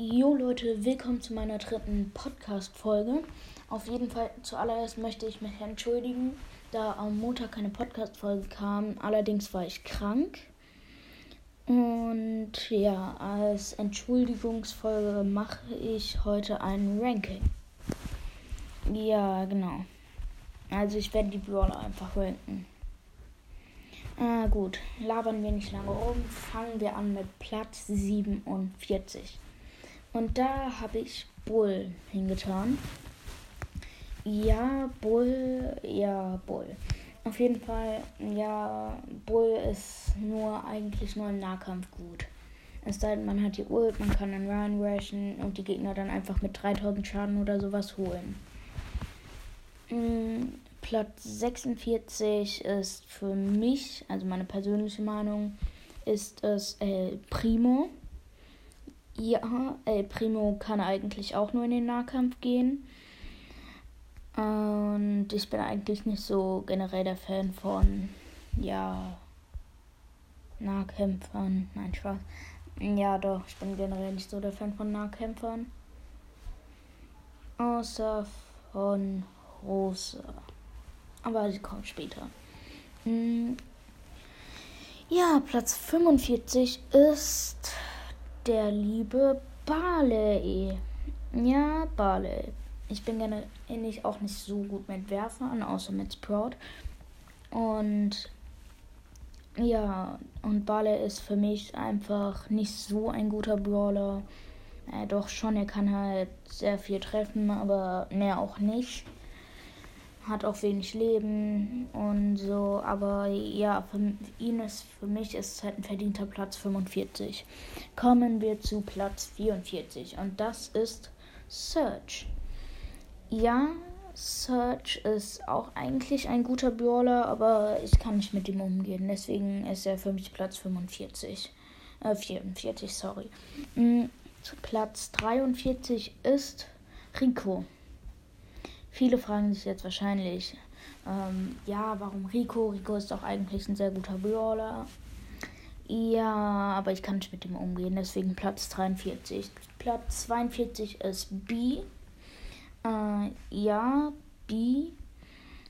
Jo Leute, willkommen zu meiner dritten Podcast-Folge. Auf jeden Fall zuallererst möchte ich mich entschuldigen, da am Montag keine Podcast-Folge kam. Allerdings war ich krank. Und ja, als Entschuldigungsfolge mache ich heute ein Ranking. Ja, genau. Also ich werde die Brawler einfach ranken. Ah, gut, labern wir nicht lange rum. Fangen wir an mit Platz 47. Und da habe ich Bull hingetan. Ja, Bull, ja, Bull. Auf jeden Fall, ja, Bull ist nur eigentlich nur im Nahkampf gut. Es sei denn, man hat die Ult, man kann einen Ryan rashen und die Gegner dann einfach mit 3000 Schaden oder sowas holen. Mm, Platz 46 ist für mich, also meine persönliche Meinung, ist es El Primo. Ja, El Primo kann eigentlich auch nur in den Nahkampf gehen. Und ich bin eigentlich nicht so generell der Fan von, ja, Nahkämpfern. Nein, Spaß. Ja, doch, ich bin generell nicht so der Fan von Nahkämpfern. Außer von Rosa. Aber sie kommt später. Hm. Ja, Platz 45 ist der liebe Barley. Ja, Barley. Ich bin gerne ähnlich auch nicht so gut mit Werfern, außer mit Sprout. Und ja, und Barley ist für mich einfach nicht so ein guter Brawler. Äh, doch schon, er kann halt sehr viel treffen, aber mehr auch nicht hat auch wenig Leben und so, aber ja, für ihn ist, für mich ist es halt ein verdienter Platz 45. Kommen wir zu Platz 44 und das ist Search. Ja, Search ist auch eigentlich ein guter Brawler, aber ich kann nicht mit ihm umgehen, deswegen ist er für mich Platz 45. Äh, 44, sorry. Mhm, zu Platz 43 ist Rico. Viele fragen sich jetzt wahrscheinlich, ähm, ja, warum Rico? Rico ist doch eigentlich ein sehr guter Brawler. Ja, aber ich kann nicht mit ihm umgehen, deswegen Platz 43. Platz 42 ist B. Äh, ja, B.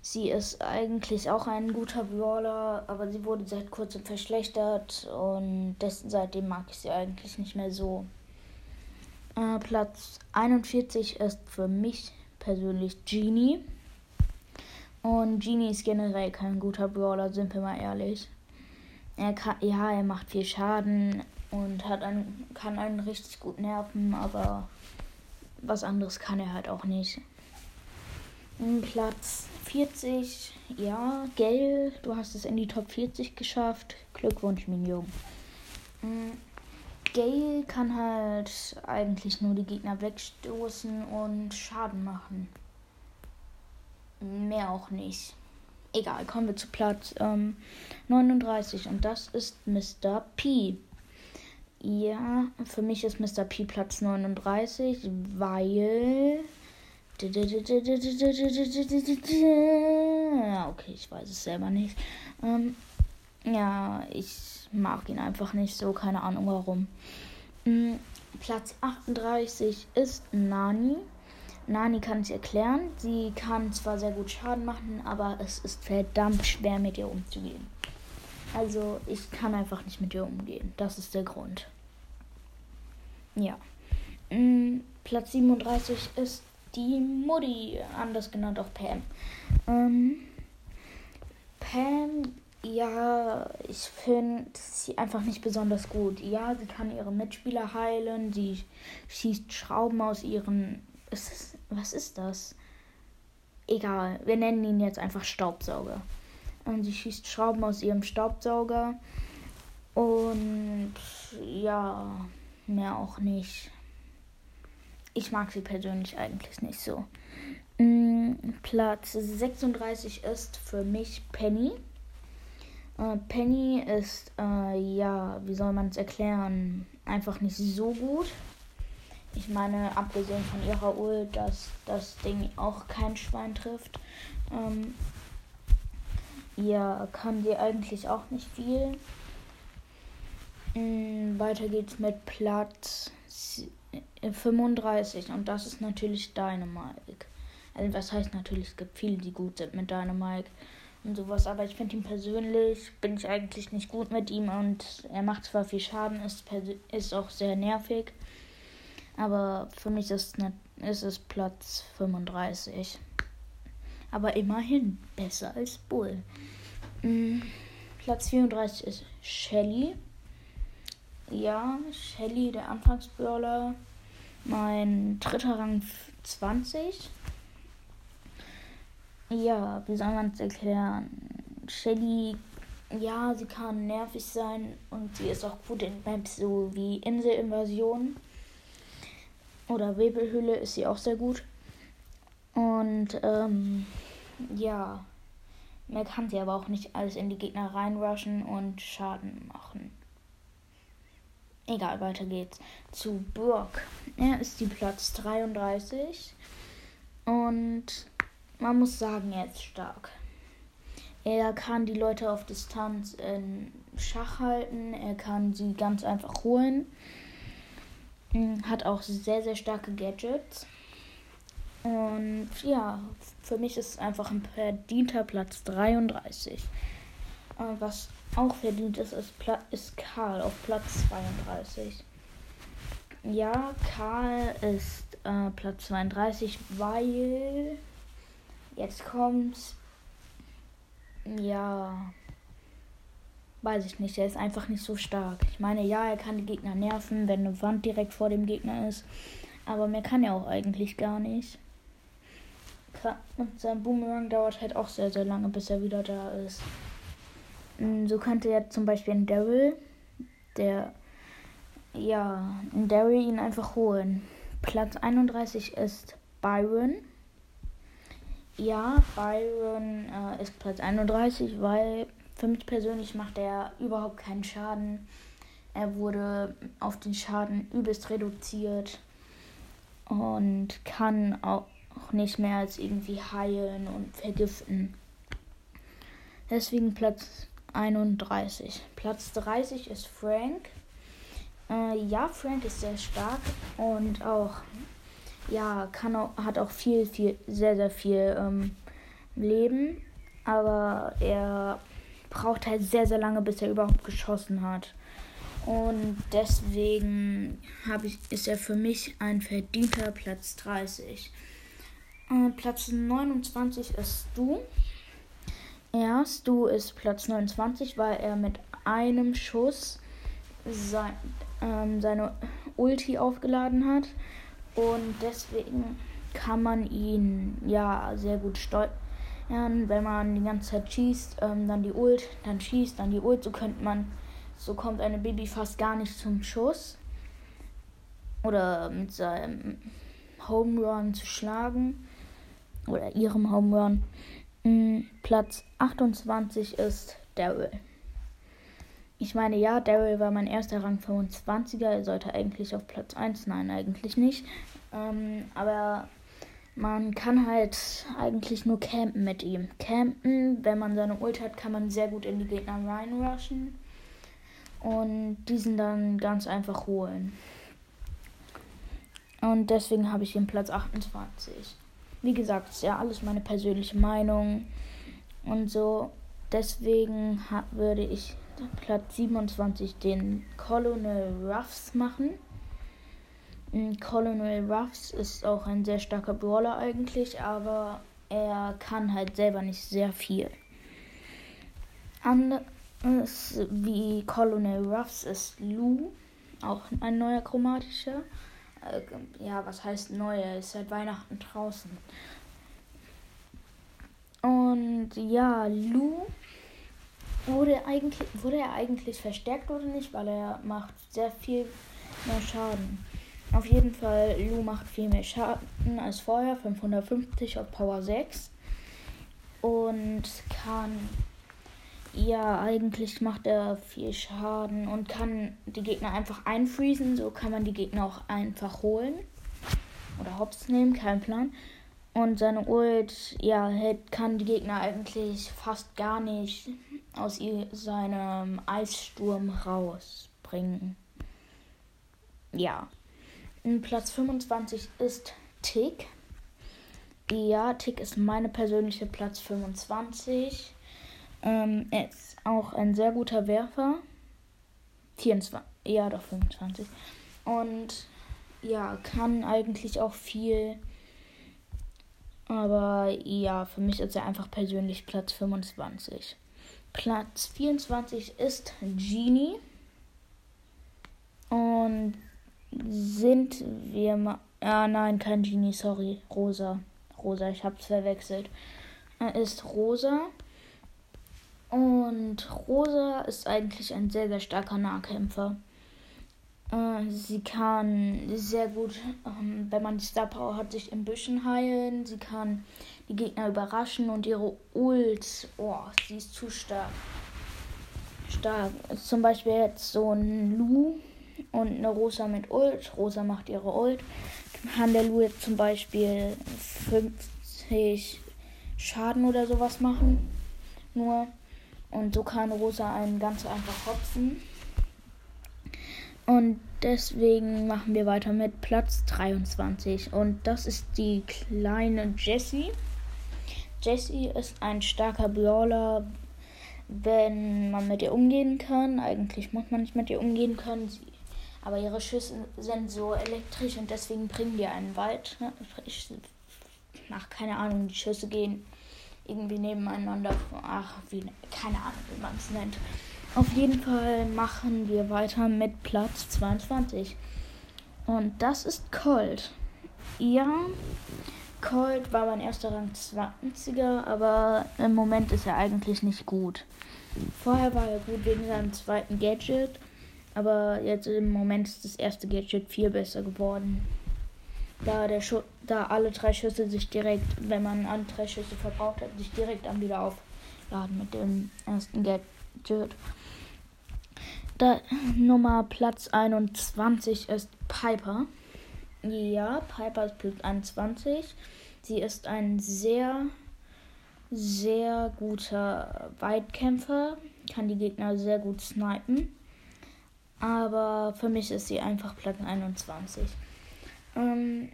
Sie ist eigentlich auch ein guter Brawler, aber sie wurde seit kurzem verschlechtert und dessen, seitdem mag ich sie eigentlich nicht mehr so. Äh, Platz 41 ist für mich persönlich Genie. Und Genie ist generell kein guter Brawler, sind wir mal ehrlich. Er kann, ja, er macht viel Schaden und hat einen, kann einen richtig gut nerven, aber was anderes kann er halt auch nicht. Platz 40, ja, Gell, du hast es in die Top 40 geschafft. Glückwunsch, mein Junge. Gale kann halt eigentlich nur die Gegner wegstoßen und Schaden machen. Mehr auch nicht. Egal, kommen wir zu Platz ähm, 39 und das ist Mr. P. Ja, für mich ist Mr. P Platz 39, weil. Okay, ich weiß es selber nicht. Ähm, ja, ich mag ihn einfach nicht so, keine Ahnung warum. Mhm, Platz 38 ist Nani. Nani kann es erklären. Sie kann zwar sehr gut Schaden machen, aber es ist verdammt schwer mit ihr umzugehen. Also ich kann einfach nicht mit ihr umgehen. Das ist der Grund. Ja. Mhm, Platz 37 ist die Mutti, anders genannt auch Pam. Ähm, Pam ja, ich finde sie einfach nicht besonders gut. Ja, sie kann ihre Mitspieler heilen. Sie schießt Schrauben aus ihren. Ist was ist das? Egal, wir nennen ihn jetzt einfach Staubsauger. Und sie schießt Schrauben aus ihrem Staubsauger. Und ja, mehr auch nicht. Ich mag sie persönlich eigentlich nicht so. Mm, Platz 36 ist für mich Penny. Äh, Penny ist, äh, ja, wie soll man es erklären, einfach nicht so gut. Ich meine, abgesehen von ihrer Ult, dass das Ding auch kein Schwein trifft. Ähm, ja, kann sie eigentlich auch nicht viel. Ähm, weiter geht's mit Platz 35 und das ist natürlich Dynamike. Also was heißt natürlich, es gibt viele, die gut sind mit Dynamike und sowas, aber ich finde ihn persönlich, bin ich eigentlich nicht gut mit ihm und er macht zwar viel Schaden, ist, ist auch sehr nervig, aber für mich ist, ne, ist es Platz 35. Aber immerhin besser als Bull. Mhm. Platz 34 ist Shelly. Ja, Shelly, der Anfangsbrawler. Mein dritter Rang 20. Ja, wie soll man es erklären? Shelly, ja, sie kann nervig sein und sie ist auch gut in Maps so wie Inselinvasion. Oder Webelhülle ist sie auch sehr gut. Und ähm, ja, mehr kann sie aber auch nicht alles in die Gegner reinrushen und Schaden machen. Egal, weiter geht's zu Brock. Er ist die Platz 33 und man muss sagen, er ist stark. Er kann die Leute auf Distanz in Schach halten, er kann sie ganz einfach holen, hm, hat auch sehr, sehr starke Gadgets. Und ja, für mich ist es einfach ein verdienter Platz 33. Was auch verdient ist, ist, Pla ist Karl auf Platz 32. Ja, Karl ist äh, Platz 32, weil jetzt kommt. Ja. Weiß ich nicht, er ist einfach nicht so stark. Ich meine, ja, er kann die Gegner nerven, wenn eine Wand direkt vor dem Gegner ist. Aber mehr kann er auch eigentlich gar nicht. Und sein Boomerang dauert halt auch sehr, sehr lange, bis er wieder da ist. Mm, so könnte ja zum Beispiel ein Daryl, der, ja, ein Daryl ihn einfach holen. Platz 31 ist Byron. Ja, Byron äh, ist Platz 31, weil für mich persönlich macht er überhaupt keinen Schaden. Er wurde auf den Schaden übelst reduziert und kann auch nicht mehr als irgendwie heilen und vergiften. Deswegen Platz 31. Platz 30 ist Frank. Äh, ja, Frank ist sehr stark und auch, ja, kann auch, hat auch viel, viel, sehr, sehr viel ähm, Leben. Aber er braucht halt sehr, sehr lange, bis er überhaupt geschossen hat. Und deswegen ich, ist er für mich ein verdienter Platz 30. Äh, Platz 29 ist du. Erst du ist Platz 29, weil er mit einem Schuss sein, ähm, seine Ulti aufgeladen hat. Und deswegen kann man ihn ja sehr gut steuern. Wenn man die ganze Zeit schießt, ähm, dann die Ult, dann schießt, dann die Ult, so könnte man, so kommt eine Baby fast gar nicht zum Schuss. Oder mit seinem Home Run zu schlagen. Oder ihrem Home Run. Mm, Platz 28 ist Daryl. Ich meine, ja, Daryl war mein erster Rang 25er. Er sollte eigentlich auf Platz 1. Nein, eigentlich nicht. Ähm, aber man kann halt eigentlich nur campen mit ihm. Campen, wenn man seine Ult hat, kann man sehr gut in die Gegner reinrushen. Und diesen dann ganz einfach holen. Und deswegen habe ich ihn Platz 28. Wie gesagt, ist ja alles meine persönliche Meinung und so. Deswegen würde ich Platz 27 den Colonel Ruffs machen. Colonel Ruffs ist auch ein sehr starker Brawler eigentlich, aber er kann halt selber nicht sehr viel. Anders wie Colonel Ruffs ist Lou, auch ein neuer chromatischer. Äh, ja, was heißt neu? Er ist seit Weihnachten draußen. Und ja, Lou wurde eigentlich wurde er eigentlich verstärkt oder nicht, weil er macht sehr viel mehr Schaden. Auf jeden Fall, Lou macht viel mehr Schaden als vorher, 550 auf Power 6 und kann ja, eigentlich macht er viel Schaden und kann die Gegner einfach einfriesen. So kann man die Gegner auch einfach holen. Oder hops nehmen, kein Plan. Und seine Ult, ja, kann die Gegner eigentlich fast gar nicht aus seinem Eissturm rausbringen. Ja. Platz 25 ist Tick. Ja, Tick ist meine persönliche Platz 25. Ähm, er ist auch ein sehr guter Werfer. 24, ja doch 25. Und ja, kann eigentlich auch viel. Aber ja, für mich ist er einfach persönlich Platz 25. Platz 24 ist Genie. Und sind wir mal. Ah, nein, kein Genie, sorry. Rosa. Rosa, ich hab's verwechselt. Er ist Rosa. Und Rosa ist eigentlich ein sehr, sehr starker Nahkämpfer. Äh, sie kann sehr gut, ähm, wenn man die Star Power hat, sich in Büschen heilen. Sie kann die Gegner überraschen und ihre Ult, oh, sie ist zu stark. Stark. Zum Beispiel jetzt so ein Lu und eine Rosa mit Ult. Rosa macht ihre Ult. Kann der Lu jetzt zum Beispiel 50 Schaden oder sowas machen. Nur. Und so kann Rosa einen ganz einfach hopfen. Und deswegen machen wir weiter mit Platz 23. Und das ist die kleine Jessie. Jessie ist ein starker Brawler, wenn man mit ihr umgehen kann. Eigentlich muss man nicht mit ihr umgehen können. Sie, aber ihre Schüsse sind so elektrisch und deswegen bringen die einen weit. Ich, nach keine Ahnung, die Schüsse gehen irgendwie nebeneinander. Ach, wie, keine Ahnung, wie man es nennt. Auf jeden Fall machen wir weiter mit Platz 22. Und das ist Cold. Ja, Cold war mein erster Rang 20er, aber im Moment ist er eigentlich nicht gut. Vorher war er gut wegen seinem zweiten Gadget, aber jetzt im Moment ist das erste Gadget viel besser geworden da, der Schu da alle drei Schüsse sich direkt, wenn man an drei Schüsse verbraucht hat, sich direkt am wieder aufladen mit dem ersten Gadget. Da Nummer Platz 21 ist Piper. Ja, Piper ist Platz 21. Sie ist ein sehr, sehr guter Weitkämpfer, kann die Gegner sehr gut snipen. Aber für mich ist sie einfach Platz 21. Ähm,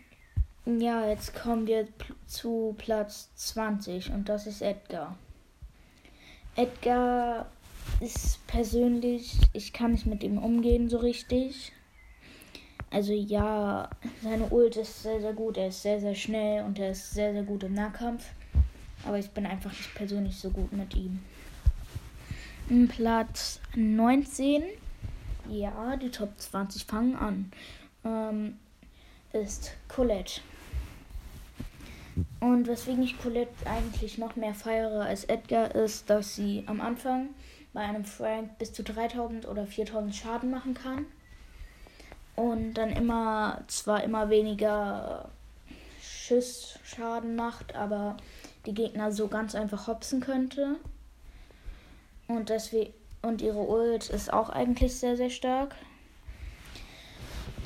ja, jetzt kommen wir zu Platz 20 und das ist Edgar. Edgar ist persönlich, ich kann nicht mit ihm umgehen so richtig. Also ja, seine Ult ist sehr, sehr gut, er ist sehr, sehr schnell und er ist sehr, sehr gut im Nahkampf. Aber ich bin einfach nicht persönlich so gut mit ihm. Platz 19. Ja, die Top 20 fangen an. Ähm, ist Colette. Und weswegen ich Colette eigentlich noch mehr feiere als Edgar, ist, dass sie am Anfang bei einem Frank bis zu 3000 oder 4000 Schaden machen kann. Und dann immer, zwar immer weniger Schussschaden macht, aber die Gegner so ganz einfach hopsen könnte. Und deswegen, und ihre Ult ist auch eigentlich sehr, sehr stark.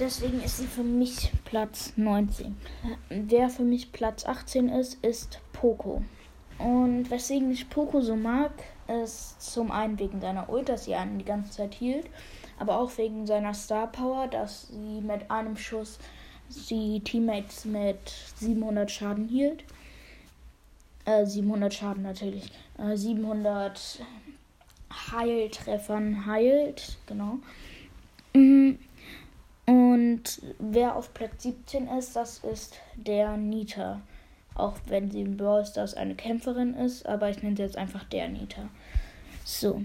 Deswegen ist sie für mich Platz 19. Wer für mich Platz 18 ist, ist Poco. Und weswegen ich Poco so mag, ist zum einen wegen seiner Ult, dass sie einen die ganze Zeit hielt, aber auch wegen seiner Star Power, dass sie mit einem Schuss die Teammates mit 700 Schaden hielt. Äh, 700 Schaden natürlich. Äh, 700 Heiltreffern heilt, genau. Mhm. Und wer auf Platz 17 ist, das ist der Nita. Auch wenn sie in Brawl Stars eine Kämpferin ist, aber ich nenne sie jetzt einfach der Nita. So.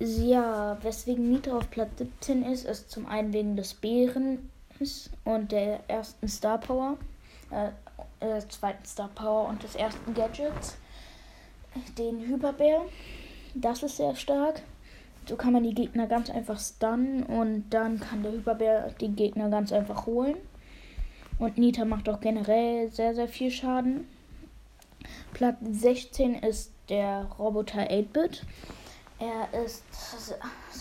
Ja, weswegen Nita auf Platz 17 ist, ist zum einen wegen des Bären und der ersten Star Power, äh, äh, zweiten Star Power und des ersten Gadgets, den Hyperbär. Das ist sehr stark. So kann man die Gegner ganz einfach stunnen und dann kann der Hyperbär die Gegner ganz einfach holen. Und Nita macht auch generell sehr, sehr viel Schaden. Platz 16 ist der Roboter 8-Bit. Er ist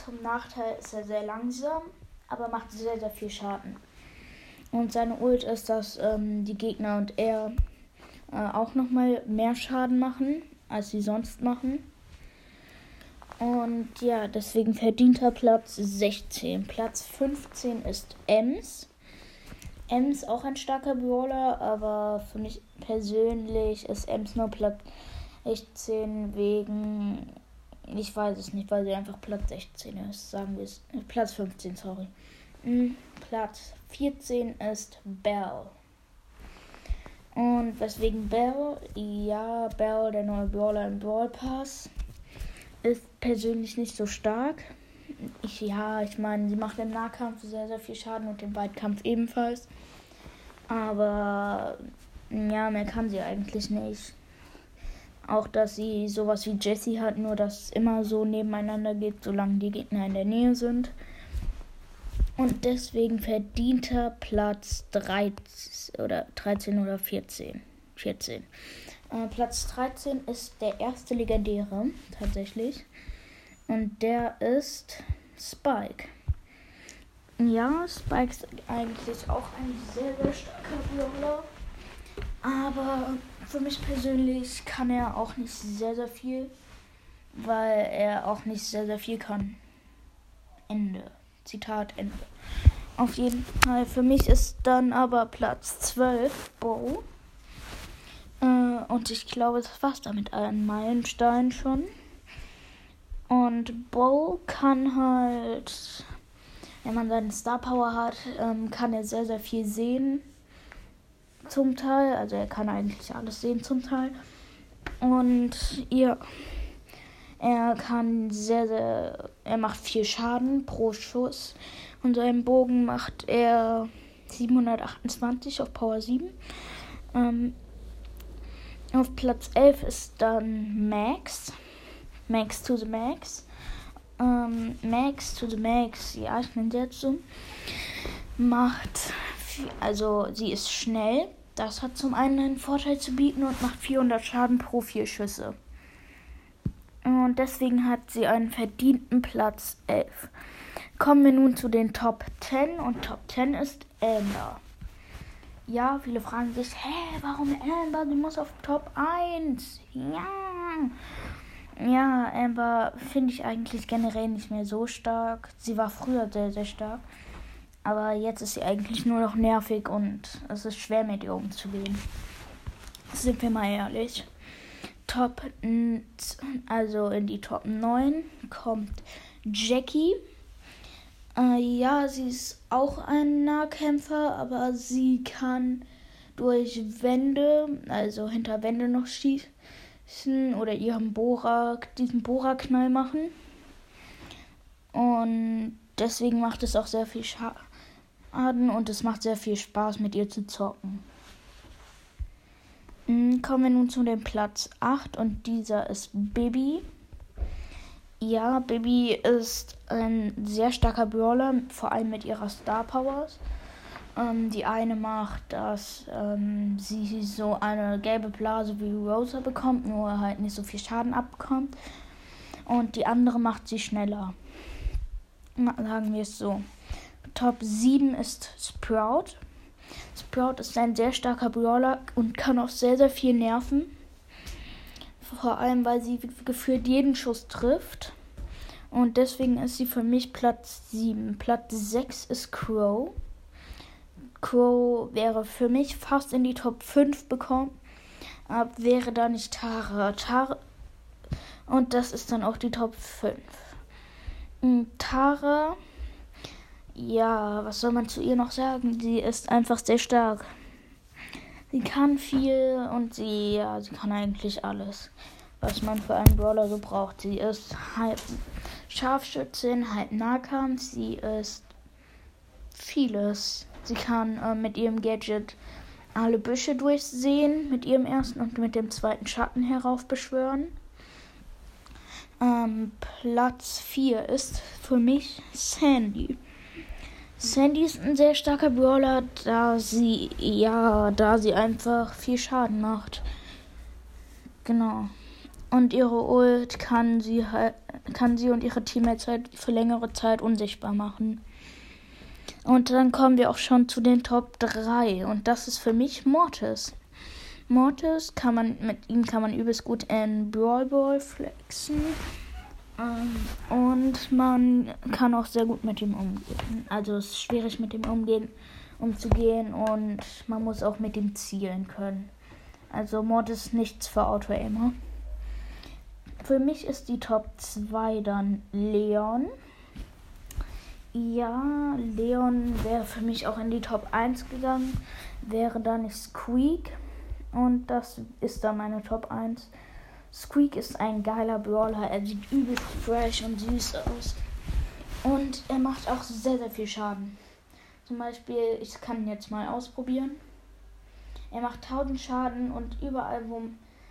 zum Nachteil ist er sehr langsam, aber macht sehr, sehr viel Schaden. Und seine Ult ist, dass ähm, die Gegner und er äh, auch nochmal mehr Schaden machen, als sie sonst machen. Und ja, deswegen verdient er Platz 16. Platz 15 ist Ems. Ems auch ein starker Brawler, aber für mich persönlich ist Ems nur Platz 16 wegen. Ich weiß es nicht, weil sie einfach Platz 16 ist. Sagen wir es. Platz 15, sorry. Hm, Platz 14 ist Bell. Und weswegen Bell? Ja, Bell, der neue Brawler im Brawl Pass, ist persönlich nicht so stark. Ich, ja, ich meine, sie macht im Nahkampf sehr, sehr viel Schaden und im Weitkampf ebenfalls. Aber ja, mehr kann sie eigentlich nicht. Auch, dass sie sowas wie Jessie hat, nur dass es immer so nebeneinander geht, solange die Gegner in der Nähe sind. Und deswegen verdient er Platz 13 oder 13 oder 14. 14. Äh, Platz 13 ist der erste legendäre, tatsächlich. Und der ist Spike. Ja, Spike ist eigentlich auch ein sehr, sehr starker Brawler. Aber für mich persönlich kann er auch nicht sehr, sehr viel, weil er auch nicht sehr, sehr viel kann. Ende. Zitat Ende. Auf jeden Fall. Für mich ist dann aber Platz 12 Bo. Äh, und ich glaube, das war's damit ein Meilenstein schon. Und Bo kann halt, wenn man seine Star Power hat, ähm, kann er sehr, sehr viel sehen. Zum Teil. Also er kann eigentlich alles sehen zum Teil. Und ja. Er kann sehr, sehr. Er macht viel Schaden pro Schuss. Und seinen Bogen macht er 728 auf Power 7. Ähm, auf Platz 11 ist dann Max. Max to the Max. Ähm, Max to the Max, ja, ich nenne jetzt so. Macht. Also, sie ist schnell. Das hat zum einen einen Vorteil zu bieten und macht 400 Schaden pro 4 Schüsse. Und deswegen hat sie einen verdienten Platz 11. Kommen wir nun zu den Top 10 und Top 10 ist Amber. Ja, viele fragen sich, hä, warum Amber? Sie muss auf Top 1. Ja. Ja, Amber finde ich eigentlich generell nicht mehr so stark. Sie war früher sehr, sehr stark. Aber jetzt ist sie eigentlich nur noch nervig und es ist schwer mit ihr umzugehen. Sind wir mal ehrlich. Top, also in die Top 9 kommt Jackie. Äh, ja, sie ist auch ein Nahkämpfer, aber sie kann durch Wände, also hinter Wände noch schießen oder ihren Bohrer, diesen Bohrerknall machen. Und deswegen macht es auch sehr viel Schaden und es macht sehr viel Spaß mit ihr zu zocken. Hm, kommen wir nun zu dem Platz 8 und dieser ist Bibi. Ja, Bibi ist ein sehr starker Brawler, vor allem mit ihrer Star Powers. Ähm, die eine macht, dass ähm, sie so eine gelbe Blase wie Rosa bekommt, nur halt nicht so viel Schaden abbekommt. Und die andere macht sie schneller. Sagen wir es so. Top 7 ist Sprout. Sprout ist ein sehr starker Brawler und kann auch sehr, sehr viel nerven. Vor allem, weil sie gefühlt jeden Schuss trifft. Und deswegen ist sie für mich Platz 7. Platz 6 ist Crow. Crow wäre für mich fast in die Top 5 bekommen. Aber wäre da nicht Tara. Tara. Und das ist dann auch die Top 5. Hm, Tara ja, was soll man zu ihr noch sagen? Sie ist einfach sehr stark. Sie kann viel und sie, ja, sie kann eigentlich alles, was man für einen Brawler so braucht. Sie ist halb Scharfschützin, halb Nahkampf, sie ist vieles. Sie kann äh, mit ihrem Gadget alle Büsche durchsehen, mit ihrem ersten und mit dem zweiten Schatten heraufbeschwören. Ähm, Platz 4 ist für mich Sandy. Sandy ist ein sehr starker Brawler, da sie, ja, da sie einfach viel Schaden macht. Genau. Und ihre Ult kann sie halt, kann sie und ihre Teammates halt für längere Zeit unsichtbar machen. Und dann kommen wir auch schon zu den Top 3. Und das ist für mich Mortis. Mortis kann man, mit ihm kann man übelst gut in Brawl Ball flexen. Ähm, und man kann auch sehr gut mit ihm umgehen. Also es ist schwierig mit ihm umgehen, umzugehen und man muss auch mit ihm zielen können. Also Mod ist nichts für Auto-Aimer. Für mich ist die Top 2 dann Leon. Ja, Leon wäre für mich auch in die Top 1 gegangen. Wäre dann Squeak. Und das ist dann meine Top 1. Squeak ist ein geiler Brawler. Er sieht übel fresh und süß aus. Und er macht auch sehr, sehr viel Schaden. Zum Beispiel, ich kann ihn jetzt mal ausprobieren. Er macht 1000 Schaden und überall, wo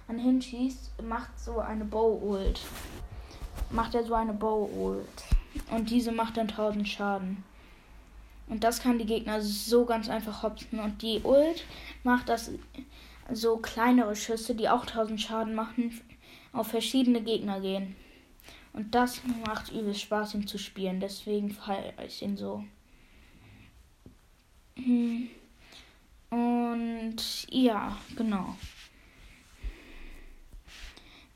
man hinschießt, macht so eine Bow-Ult. Macht er so eine Bow-Ult. Und diese macht dann 1000 Schaden. Und das kann die Gegner so ganz einfach hopsen. Und die Ult macht das so kleinere Schüsse, die auch 1000 Schaden machen, auf verschiedene Gegner gehen. Und das macht übel Spaß, ihn zu spielen. Deswegen feiere ich ihn so. Hm. Und ja, genau.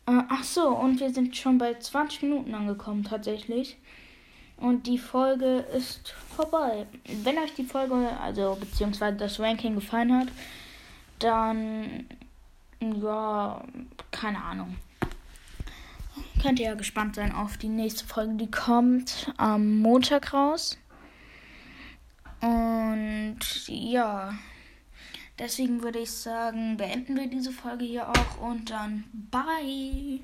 Äh, ach so, und wir sind schon bei 20 Minuten angekommen tatsächlich. Und die Folge ist vorbei. Wenn euch die Folge, also beziehungsweise das Ranking gefallen hat, dann ja, keine Ahnung. Könnt ihr ja gespannt sein auf die nächste Folge. Die kommt am Montag raus. Und ja, deswegen würde ich sagen, beenden wir diese Folge hier auch und dann bye.